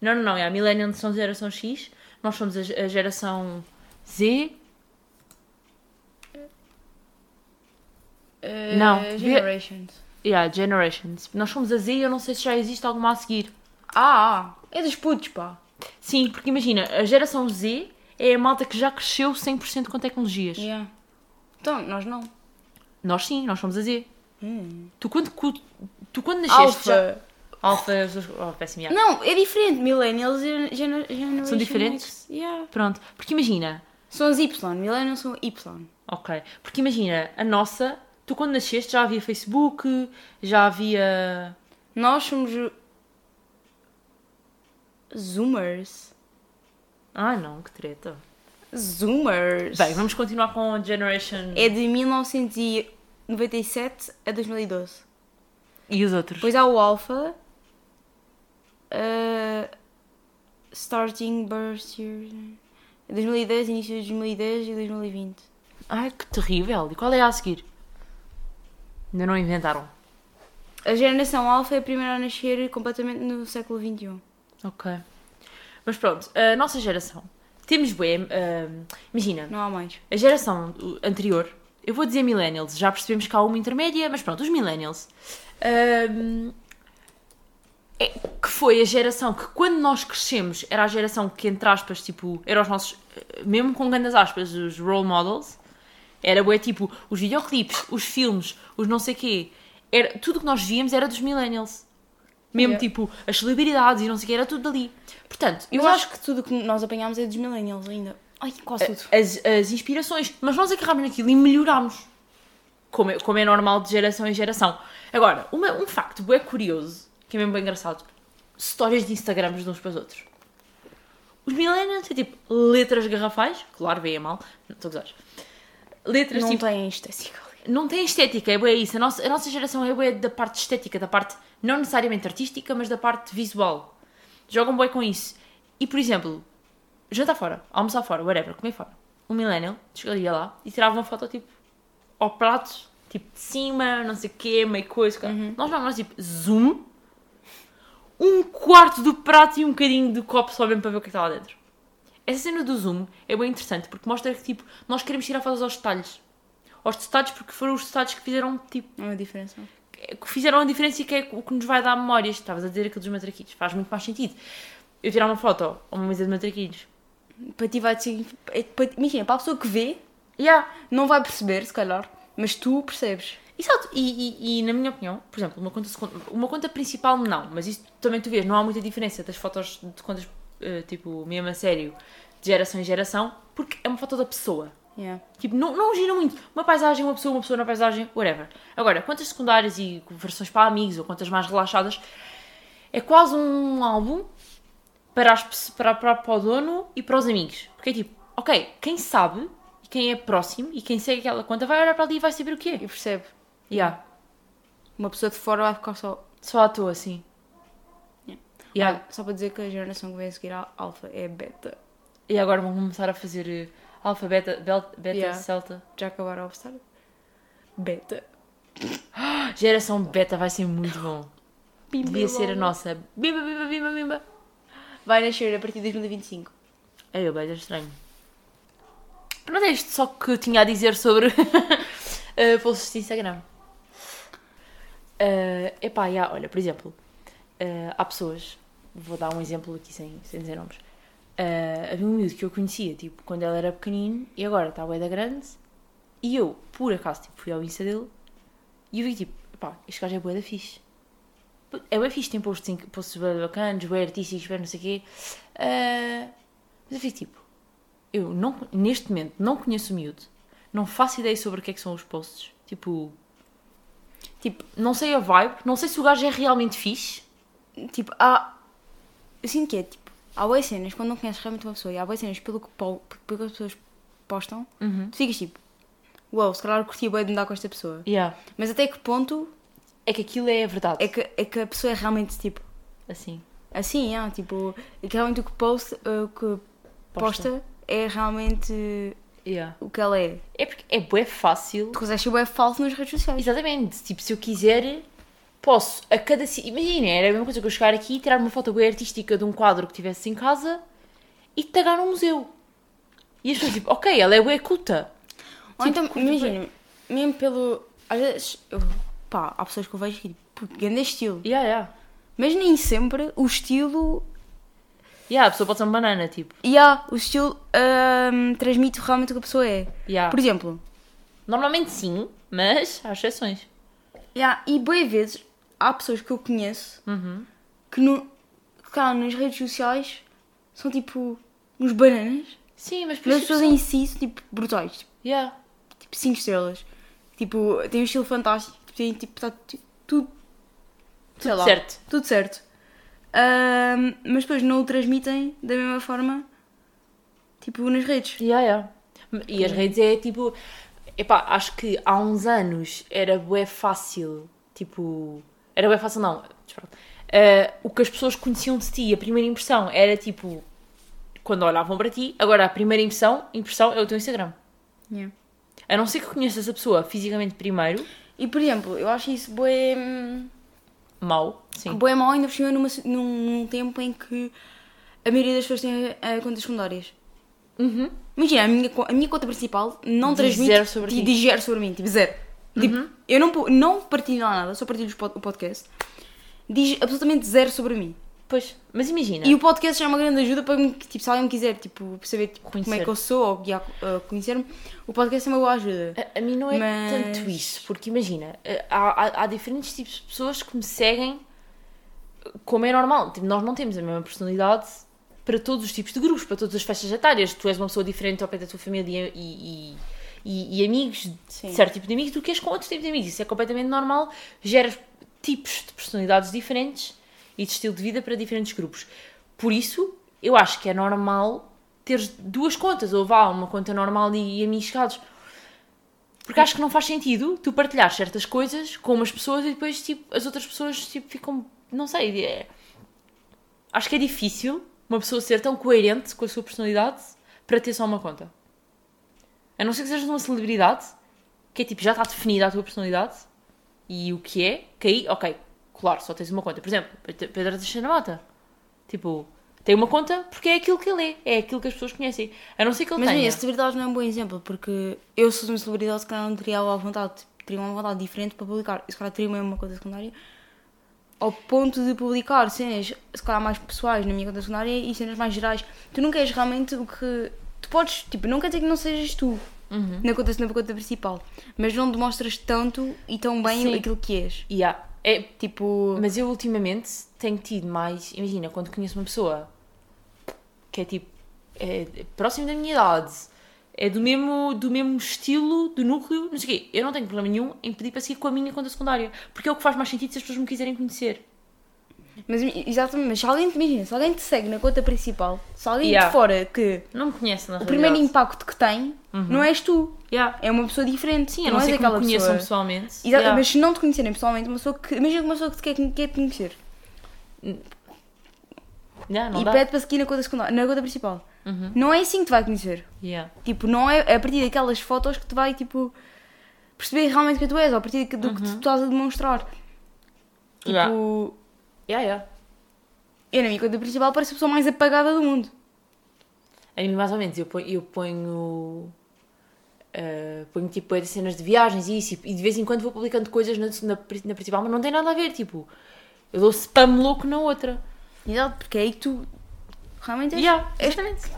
Não, não, não. Yeah, millennials são geração X. Nós somos a, a geração Z. eh, Não, vê- Generations. Yeah, generations. Nós somos a Z e eu não sei se já existe alguma a seguir. Ah, ah, é dos putos, pá. Sim, porque imagina, a geração Z é a malta que já cresceu 100% com tecnologias. Yeah. Então, nós não. Nós sim, nós somos a Z. Hum. Tu quando, tu quando nasceste já... Alpha. Alfa. Oh, péssimo, yeah. Não, é diferente. Millennials e gener São diferentes? Yeah. Pronto. Porque imagina, São as Y. Millennials são Y. ok, porque imagina, a nossa, tu quando nasceste já havia Facebook, já havia... Nós somos. Zoomers. Ah não, que treta. Zoomers. Bem, vamos continuar com a Generation... É de 1997 a 2012. E os outros? Depois há o Alpha. uh, starting birth year. 2010, início de 2010 e 2020. Ai, que terrível. E qual é a a seguir? Ainda não inventaram. A geração Alpha é a primeira a nascer completamente no século XXI. Ok. Mas pronto, a nossa geração. Temos bué, ah, imagina, Não há mais. a geração anterior, eu vou dizer millennials, já percebemos que há uma intermédia, mas pronto, os millennials. ahm, é- que foi a geração que quando nós crescemos era a geração que, entre aspas, tipo, eram os nossos, mesmo com grandes aspas, os role models. Era bué, tipo, os videoclipes, os filmes, os não sei quê. Era, tudo que nós víamos era dos millennials. Mesmo, Yeah. tipo, as celebridades e não sei o quê, era tudo dali. Portanto, Eu eu acho que tudo que nós apanhámos é dos millennials ainda. Ai, quase tudo. as, as inspirações, mas nós agarrámos naquilo e melhorámos. Como é, como é normal de geração em geração. Agora, uma- um facto bem curioso, que é mesmo bem engraçado: histórias de Instagrams de uns para os outros. Os millennials é tipo letras garrafais, claro, bem a mal, não estou a gozar. Letras Não tipo. tem estética. Não tem estética, é bem isso. A nossa, a nossa geração é bem da parte estética, da parte não necessariamente artística, mas da parte visual. Jogam bem com isso. E, por exemplo, jantar fora, almoçar fora, whatever, comer fora. Um millennial chegaria lá e tirava uma foto, tipo, ao prato, tipo, de cima, não sei o quê, meio coisa. Nós não, nós, tipo, zoom, um quarto do prato e um bocadinho do copo só mesmo para ver o que é que está lá dentro. Essa cena do zoom é bem interessante porque mostra que, tipo, nós queremos tirar fotos aos detalhes. Aos detalhes porque foram os detalhes que fizeram, tipo, é a diferença. que fizeram a diferença e que é o que nos vai dar memórias. Estavas a dizer aquilo dos matraquilhos. Faz muito mais sentido. Eu tirar uma foto a uma mesa de matraquilhos. Para ti vai ser. é- para- Imagina, para a pessoa que vê, Yeah. não vai perceber, se calhar. Mas tu percebes. Exato. E, e, e, na minha opinião, por exemplo, uma conta, uma conta principal não, mas isso também tu vês, não há muita diferença das fotos de contas, eh, tipo, mesmo a sério, de geração em geração, porque é uma foto da pessoa. Yeah. Tipo, não, não gira muito. Uma paisagem, uma pessoa, uma pessoa na paisagem, whatever. Agora, contas secundárias e versões para amigos ou contas mais relaxadas, é quase um álbum para, as, para, para, para o dono e para os amigos. Porque é tipo, ok, quem sabe, e quem é próximo e quem segue aquela conta vai olhar para ali e vai saber o que é. E percebe. Yeah. Uma pessoa de fora vai ficar só. Só à toa, assim. Yeah. Yeah. Olha, só para dizer que a geração que vem a seguir à Alpha é beta. E agora vão começar a fazer eh, alfa, beta, bel- beta, Yeah. celta. Já acabaram a All-Star? Beta. Geração beta vai ser muito bom. Bimba, Devia ser a nossa. Bimba, bimba, bimba, bimba. Vai nascer a partir de 2025. É, eu bem estranho. Pronto, é isto só que eu tinha a dizer sobre uh, posts de Instagram. Uh, epá, já, olha, por exemplo, uh, há pessoas, vou dar um exemplo aqui sem, sem dizer nomes. Uh, havia um miúdo que eu conhecia, tipo, quando ele era pequenino e agora está bué da grande. E eu, por acaso, tipo, fui ao Insta dele e eu vi, tipo, pá, este gajo é bué da fixe. É bué fixe, tem posts, em- posts bué bacanas, bué artísticos, bué não sei o quê. Uh, mas eu fico tipo, eu não, neste momento não conheço o miúdo, não faço ideia sobre o que é que são os posts. Tipo, tipo, não sei a vibe, não sei se o gajo é realmente fixe. Tipo, há. Eu sinto que é tipo. Há boas cenas quando não conheces realmente uma pessoa e há boas cenas pelo que, po- pelo que as pessoas postam, tu ficas tipo. Uau, se calhar eu curtia bem de andar com esta pessoa. Yeah. Mas até que ponto É que aquilo é a verdade. é que, é que a pessoa é realmente tipo. Assim. Assim, é, tipo. É que realmente o que, post, uh, que posta. é realmente Yeah. o que ela é. É porque é bué fácil. Tu consegues ser bué falso nas redes sociais. Exatamente. Tipo, se eu quiser, posso a cada. Imagina, era a mesma coisa que eu chegar aqui e tirar uma foto bué artística de um quadro que tivesse em casa e tagar no museu. E as pessoas, tipo, ok, ela é bué culta. Ou Tipo, então, imagina, mesmo pelo. Às vezes, eu- pá, há pessoas que eu vejo que tipo, grande estilo. Yeah, yeah. Mas nem sempre o estilo. Yeah, a pessoa pode ser uma banana, tipo. Há, o estilo ahm, transmite realmente o que a pessoa é. Yeah. Por exemplo, Normalmente sim, mas há exceções. yeah, e boas vezes há pessoas que eu conheço Uhum. que, no, que cá nas redes sociais são tipo uns bananas. Sim, mas as pessoas em si são tipo brutais. Tipo, Yeah. tipo 5 estrelas. Tipo, tem um estilo fantástico. Tipo, tem tipo, tá, tu- tudo. sei lá, certo. Tudo certo. Mas depois não o transmitem da mesma forma, tipo, nas redes. Yeah, yeah. E as redes é tipo. Epá, acho que há uns anos era bué fácil. Tipo. Era bué fácil, não. Eh, o que as pessoas conheciam de ti, a primeira impressão era tipo. Quando olhavam para ti, agora a primeira impressão, impressão é o teu Instagram. Yeah. A não ser que conheças a pessoa fisicamente primeiro, E por exemplo, eu acho isso bué, hum, mau, sim. bué mau ainda por cima numa, num, num tempo em que a maioria das pessoas tem eh, contas secundárias. Uhum. Imagina, a minha, a minha conta principal não transmite. zero sobre ti. diz zero sobre mim, tipo zero. Tipo, eu não, não partilho lá nada, só partilho o podcast. Diz absolutamente zero sobre mim. Pois, mas imagina. E o podcast já é uma grande ajuda para me- tipo, se alguém me quiser tipo, saber tipo, como é que eu sou ou uh, conhecer-me, o podcast é uma boa ajuda. A, a mim não é Mas- tanto isso, porque imagina, eh, há, há, há diferentes tipos de pessoas que me seguem como é normal. Tipo, nós não temos a mesma personalidade para todos os tipos de grupos, para todas as faixas etárias. Tu és uma pessoa diferente ao pé da tua família e, e, e- e amigos, Sim. certo tipo de amigos, do que és com outro tipo de amigos. Isso é completamente normal. Geras tipos de personalidades diferentes e de estilo de vida para diferentes grupos. Por isso, eu acho que é normal teres duas contas, ou vá, uma conta normal e, e amigos chegados. Porque acho que não faz sentido tu partilhar certas coisas com umas pessoas e depois tipo, as outras pessoas tipo, ficam. Não sei. é- Acho que é difícil uma pessoa ser tão coerente com a sua personalidade para ter só uma conta. A não ser que sejas uma celebridade que é tipo, já está definida a tua personalidade e o que é, que aí, ok, claro, só tens uma conta. Por exemplo, Pedro Teixeira Mota. Tipo, tem uma conta porque é aquilo que ele é, é aquilo que as pessoas conhecem. A não ser que ele Mas tenha. a celebridade não é um bom exemplo, porque eu sou uma celebridade que não teria a vontade, teria uma vontade diferente para publicar. Eu se calhar teria mesmo uma conta secundária ao ponto de publicar cenas se calhar mais pessoais na minha conta secundária e cenas mais gerais. Tu não queres realmente o que. Tu podes, tipo, não quer dizer que não sejas tu Uhum. na, conta, na conta principal, mas não demonstras tanto e tão bem Sim. aquilo que és. Yeah. É, Tipo. Mas eu ultimamente tenho tido mais. Imagina, quando conheço uma pessoa que é tipo. É próximo da minha idade, é do mesmo, do mesmo estilo, do núcleo, não sei o quê. Eu não tenho problema nenhum em pedir para seguir com a minha conta secundária. Porque é o que faz mais sentido se as pessoas me quiserem conhecer. Mas, exatamente, mas se alguém te imagina, se alguém te segue na conta principal, se alguém Yeah. de fora que Não me conhece, na o primeiro realidade. impacto que tem não és tu. Yeah. É uma pessoa diferente. Sim, não não és que me conheçam pessoa. pessoalmente. Exato, Yeah. Mas se não te conhecerem pessoalmente, uma pessoa que. Imagina uma pessoa que te quer, quer te conhecer Yeah, não e dá. pede para seguir na conta, secundária, na conta principal. Uhum. Não é assim que te vai conhecer. Tipo, não é a partir daquelas fotos que te vai, tipo, perceber realmente quem tu és, ou a partir do que tu estás a demonstrar. Tipo, Yeah. Yeah, eu na minha conta principal pareço a pessoa mais apagada do mundo. A mim, mais ou menos, eu ponho, eu ponho, eh, ponho tipo de cenas de viagens e isso, e de vez em quando vou publicando coisas na, na, na principal, mas não tem nada a ver, tipo, eu dou spam louco na outra. Exato, porque é aí que tu realmente és. Yeah, és- exatamente.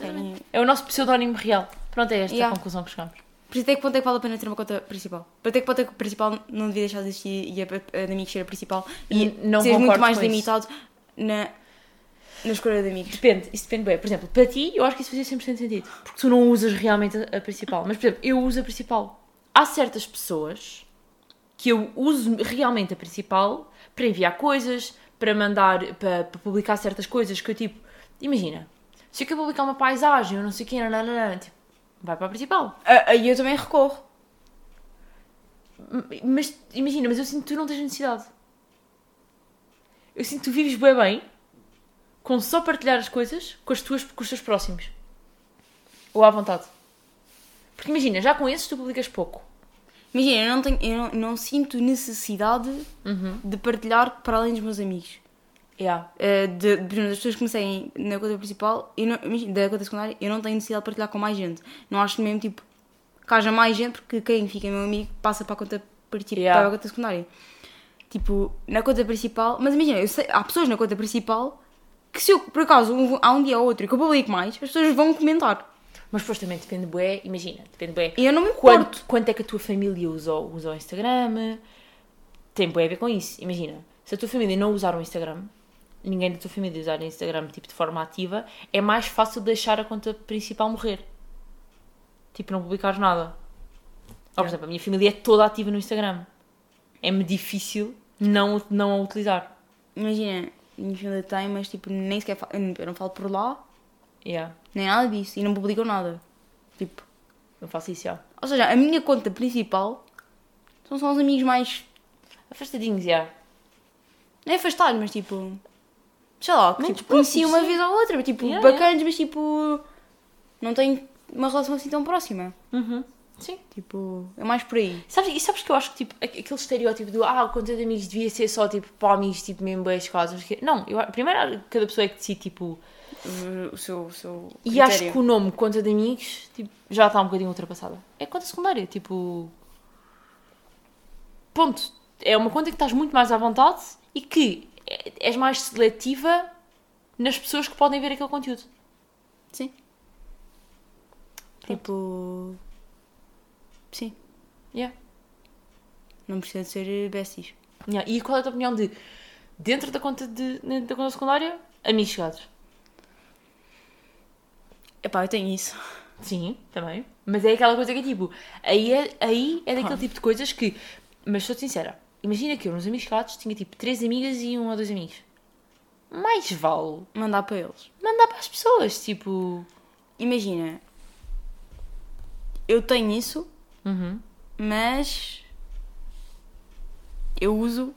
É, É o nosso pseudónimo real. Pronto, é esta Yeah. a conclusão que chegamos. Por isso até que ponto é que vale a pena ter uma conta principal? Para até que ponto é que o principal não devia deixar de existir e a, a de amigos ser a principal e não seres muito mais limitado na, na escolha de amigos. Depende, isso depende bem. Por exemplo, para ti, eu acho que isso fazia 100% sentido. Porque tu não usas realmente a, a principal. Mas, por exemplo, eu uso a principal. Há certas pessoas que eu uso realmente a principal para enviar coisas, para mandar, para, para publicar certas coisas que eu tipo. Imagina, se eu quero publicar uma paisagem ou não sei o quê, nananana, tipo, vai para a principal. Ah, Aí eu também recorro. Mas imagina, mas eu sinto que tu não tens necessidade. Eu sinto que tu vives bem bem com só partilhar as coisas com, as tuas, com os teus próximos. Ou à vontade. Porque imagina, já com esses tu publicas pouco. Imagina, eu não, tenho, eu não, não sinto necessidade Uhum. de partilhar para além dos meus amigos. Yeah. Uh, de, por exemplo, das pessoas que me seguem na conta principal, eu não, imagina, da conta secundária, eu não tenho necessidade de partilhar com mais gente. Não acho mesmo, tipo, que haja mais gente, porque quem fica meu amigo passa para a conta, parti- Yeah. para a conta secundária. Tipo, na conta principal, mas imagina, sei- há pessoas na conta principal que se eu, por acaso, um- há um dia ou outro que eu publico mais, as pessoas vão comentar. Mas depois também depende bué, imagina, depende bué. E eu não me Quanto, importo. quanto é que a tua família usa, o- usa o Instagram? Tem bué a ver com isso. Imagina, se a tua família não usar o Instagram, ninguém da tua família usar o Instagram tipo, de forma ativa, é mais fácil deixar a conta principal morrer. Tipo, não publicares nada. Ou, por Yeah. exemplo, a minha família é toda ativa no Instagram. É-me difícil não, não a utilizar. Imagina, a minha família tem, mas tipo, nem sequer fa- eu não falo por lá, Yeah, nem nada disso, e não publicam nada. Tipo, eu faço isso, já. ou seja, a minha conta principal são só os amigos mais Afastadinhos, já. Não é afastado, mas tipo. Sei lá, que Muito tipo, conheci uma sim. vez ou outra, tipo, Yeah, bacanas, mas tipo. Não tenho uma relação assim tão próxima. Uhum. Sim. Tipo, é mais por aí. Sabes, e sabes que eu acho que tipo, aqu- aquele estereótipo do ah, o conta de amigos devia ser só tipo para amigos, tipo mesmo boas casas. Não, eu, primeiro cada pessoa é que decide tipo. O seu. O seu E acho que o nome conta de amigos tipo, já está um bocadinho ultrapassada. É conta secundária, tipo. Ponto. É uma conta que estás muito mais à vontade e que és mais seletiva nas pessoas que podem ver aquele conteúdo. Sim. Tipo. Sim. Yeah. Não precisa de ser besties. Yeah. E qual é a tua opinião de dentro da conta, de, da conta secundária, amigos chegados? Epá, eu tenho isso. Sim, também. Mas é aquela coisa que é tipo, aí é, aí é daquele Ah. tipo de coisas que. Mas sou sincera, imagina que eu nos amigos chegados tinha tipo três amigas e um ou dois amigos. Mais vale Mandar para eles. mandar para as pessoas, tipo. Imagina. Eu tenho isso, Uhum. mas. Eu uso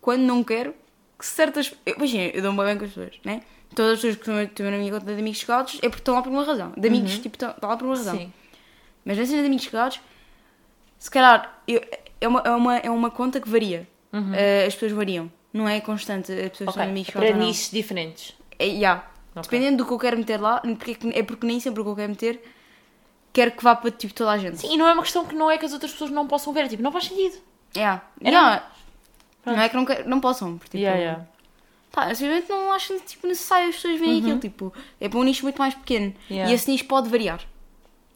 quando não quero que certas. Imagina, eu dou-me bem com as pessoas, né? Todas as pessoas que estão- estão na minha conta de amigos chegados é porque estão lá por uma razão. De amigos, tipo, estão, estão lá por uma razão. Sim. Mas cena de amigos se calhar, eu- é, uma, é, uma, é uma conta que varia. Eh, as pessoas variam. Não é constante as pessoas Ok. são amigos. Para não. nichos diferentes. É, yeah. Ok. Dependendo do que eu quero meter lá, porque é porque nem sempre o que eu quero meter quero que vá para tipo, toda a gente. Sim, e não é uma questão que não é que as outras pessoas não possam ver, é tipo, não faz sentido. Yeah. É Yeah. Não é que não, quero- não possam. Porque, tipo, Yeah, yeah. Pá, simplesmente não acho tipo, necessário as pessoas verem aquilo. Tipo, é para um nicho muito mais pequeno. Yeah. E esse nicho pode variar.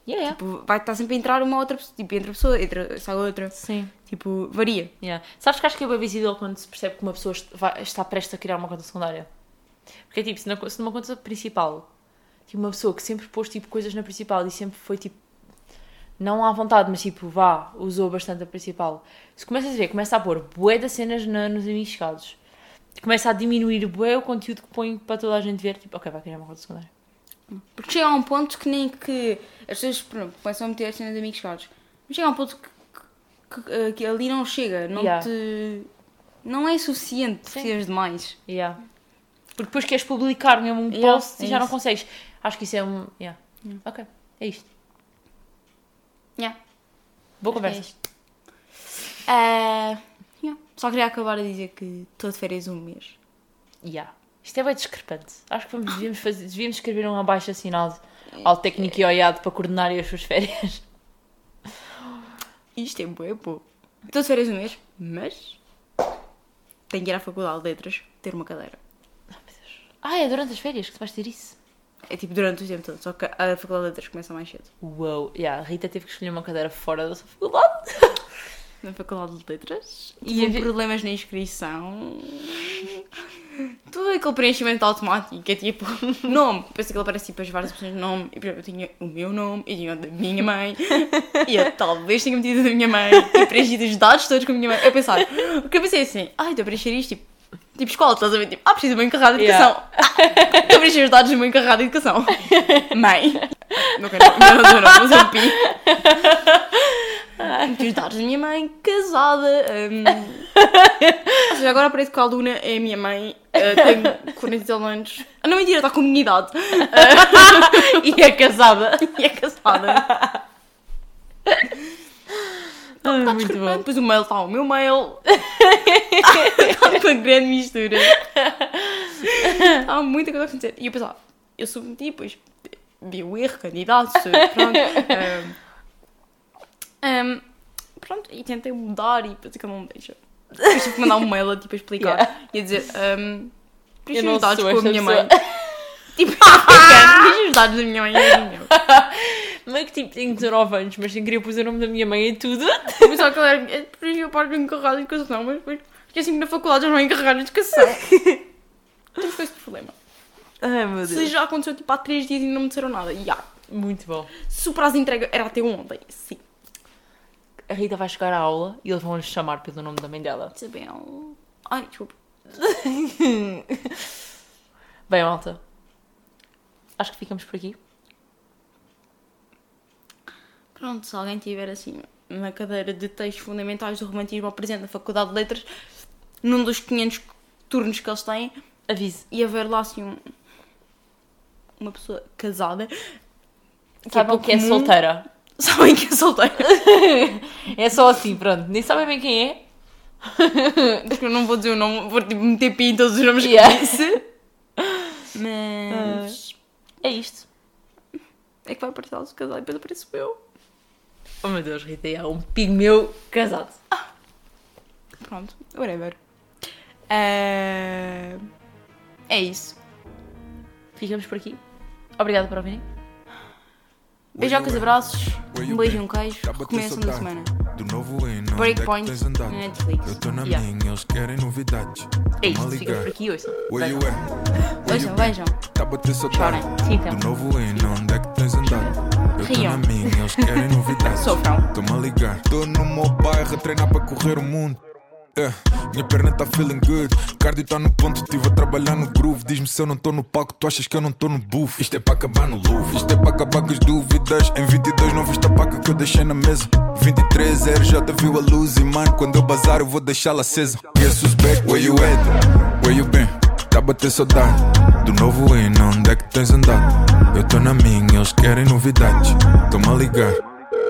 Yeah. Tipo, vai estar sempre a entrar uma outra pessoa. Tipo, entra a pessoa, entra, sai outra. Sim. Tipo, varia. Yeah. Sabes que acho que é bem visível quando se percebe que uma pessoa est- vai- está prestes a criar uma conta secundária? Porque é tipo, se, na, se numa conta principal, tipo, uma pessoa que sempre pôs tipo, coisas na principal e sempre foi tipo, não à vontade, mas tipo, vá, usou bastante a principal. Se começas a ver, começa a pôr bué das cenas na- nos amigos chegados, começa a diminuir bué o conteúdo que põe para toda a gente ver, tipo, ok, vai criar uma conta secundária. Porque chega a um ponto que nem que as pessoas pronto, começam a meter a cena de amigos caros. Mas chega a um ponto que, que- que- que ali não chega, não Yeah. te. Não é suficiente, Sim. precisas de mais. Yeah. Porque depois queres publicar mesmo um Yeah, post e é já não isso. consegues. Acho que isso é um. Yeah. Ok, é isto. Yeah. Boa É conversa. isto. Eh, yeah. Só queria acabar a dizer que estou de férias um mês. Yeah. Isto é bem discrepante. Acho que vamos- devíamos, fazer, devíamos escrever um abaixo assinado ao técnico e ao IAD para coordenarem as suas férias. Isto é bué, pô. Estou de férias um mês, mas tenho que ir à faculdade de letras ter uma cadeira. Ah, é durante as férias que tu vais ter isso? É tipo durante o tempo todo, só que a faculdade de letras começa mais cedo. Uou, yeah, a Rita teve que escolher uma cadeira fora da sua faculdade. Na faculdade de letras. E E vi- problemas na inscrição. Tudo aquele preenchimento automático, é tipo nome. Pensa que ele aparece tipo as várias opções de nome. E por exemplo, eu tinha o meu nome, eu tinha o da minha mãe. E eu talvez tenha metido o da minha mãe. E preenchido os dados todos com a minha mãe. Eu pensar, porque eu pensei assim, ai, estou a preencher isto, tipo, tipo escola, estás a ver? Tipo, ah, preciso de uma encarrada de Yeah. educação. Ah, Estou a preencher os dados de uma encarrada de educação. Mãe. Não quero, não, não, não, não, mas um pi. Meti os dados da minha mãe, casada. hum. Ou seja, agora parece que a aluna é a minha mãe. Uh, tenho 40 e tal anos. Ah, não, mentira, está com a minha idade. e é casada. E é casada. um bocado muito bom. Depois o mail está o meu mail. Está uma grande mistura. Há muita coisa a acontecer. E eu pensava, eu submeti, depois vi o erro, candidato, pronto. Ahm, ahm, pronto, e tentei mudar e depois aquilo não me deixa. Depois tive que mandar um mail a tipo, explicar Yeah. e a dizer. Um, Eu não os dados com a minha pessoa. mãe. Tipo, preenche os dados da minha mãe e o meu. Mas que tipo, tenho 19 anos, mas sem querer pus o nome da minha mãe e tudo. Eu pensava que ela era. é, Preenchi a parte encarregada de educação, mas depois esqueci-me na faculdade já não é encarregada de educação. Temos com esse problema. Ai meu Se já aconteceu tipo há 3 dias e não me disseram nada. Ya. Muito bom. Se o prazo de entrega era até ontem, sim. A Rita vai chegar à aula e eles vão lhe chamar pelo nome da mãe dela. Isabel. Ai, desculpa. Bem, malta. Acho que ficamos por aqui. Pronto, se alguém tiver assim na cadeira de textos fundamentais do romantismo ao presente da Faculdade de Letras, num dos 500 turnos que eles têm, Avise. e haver lá assim um- uma pessoa casada que Saibam pouco que é comum, solteira. Sabem que é solteira. É só assim, pronto. Nem sabem bem quem é. Porque eu não vou dizer o nome, vou tipo, meter pi em todos os nomes Yeah. que disse. Mas É isto. é que vai aparecer ela casada e depois aparece eu. Oh meu Deus, Rita, é um pigmeu casado. Pronto, whatever. Eh, É isso. Ficamos por aqui. Obrigada por ouvirem. Beijocas, abraços, um beijo e um queijo. Recomeçam da semana. Do novo Breakpoint onde é andado? na Netflix. Eu tô na Yeah. minha, eles querem novidades. É. Toma Ficamos por aqui hoje. Vejam, vejam. Tá bater saudade. Chorem. Sim. Do novo hino, onde é que tens andado? Eu tô na minha, eles querem novidades. Sofram. A ligar. Tô no meu bairro a treinar para correr o mundo. É, minha perna tá feeling good. Cardio tá no ponto, tive a trabalhar no groove. Diz-me se eu não tô no palco, tu achas que eu não tô no booth. Isto é para acabar no louvre. Isto é para acabar com as dúvidas. Em 22 não viste a paca que eu deixei na mesa. 23 RJ viu a luz e mano, quando eu bazar eu vou deixá-la acesa. Guess who's back? Where you at? Where you been? Tá a bater saudade do novo hino, onde é que tens andado? Eu tô na minha, eles querem novidades. Toma ligar.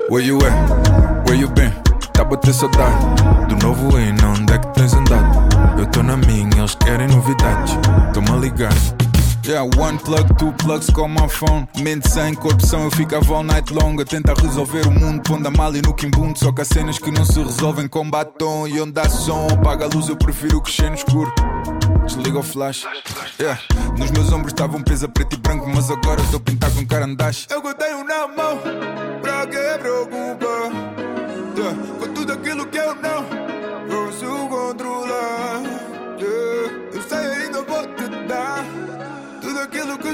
Where you at? Where you been? Tá a bater saudade do novo hino, onde é que tens andado? Eu tô na minha, eles querem novidades. Toma ligar. Yeah, one plug, two plugs com my phone. Mente sem corrupção, eu ficava all night long a tentar resolver o mundo, pondo a malha no quimbundo. Só que há cenas que não se resolvem com batom e onde há som. Apaga a luz, eu prefiro crescer no escuro. Desliga o flash. Yeah. Nos meus ombros estava um peso preto e branco, mas agora estou a pintar com carandache. Eu tenho na mão, pra que preocupa?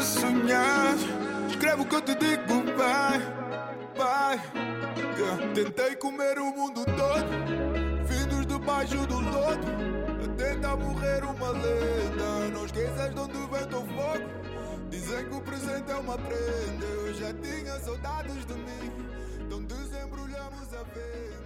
Sonhas. Escreve o que eu te digo, vai, vai. Yeah. Tentei comer o mundo todo, vindos debaixo do lodo. A tentar morrer uma lenda. Não esqueças de onde vem teu fogo. Dizem que o presente é uma prenda. Eu já tinha saudades de mim. Então desembrulhamos a venda.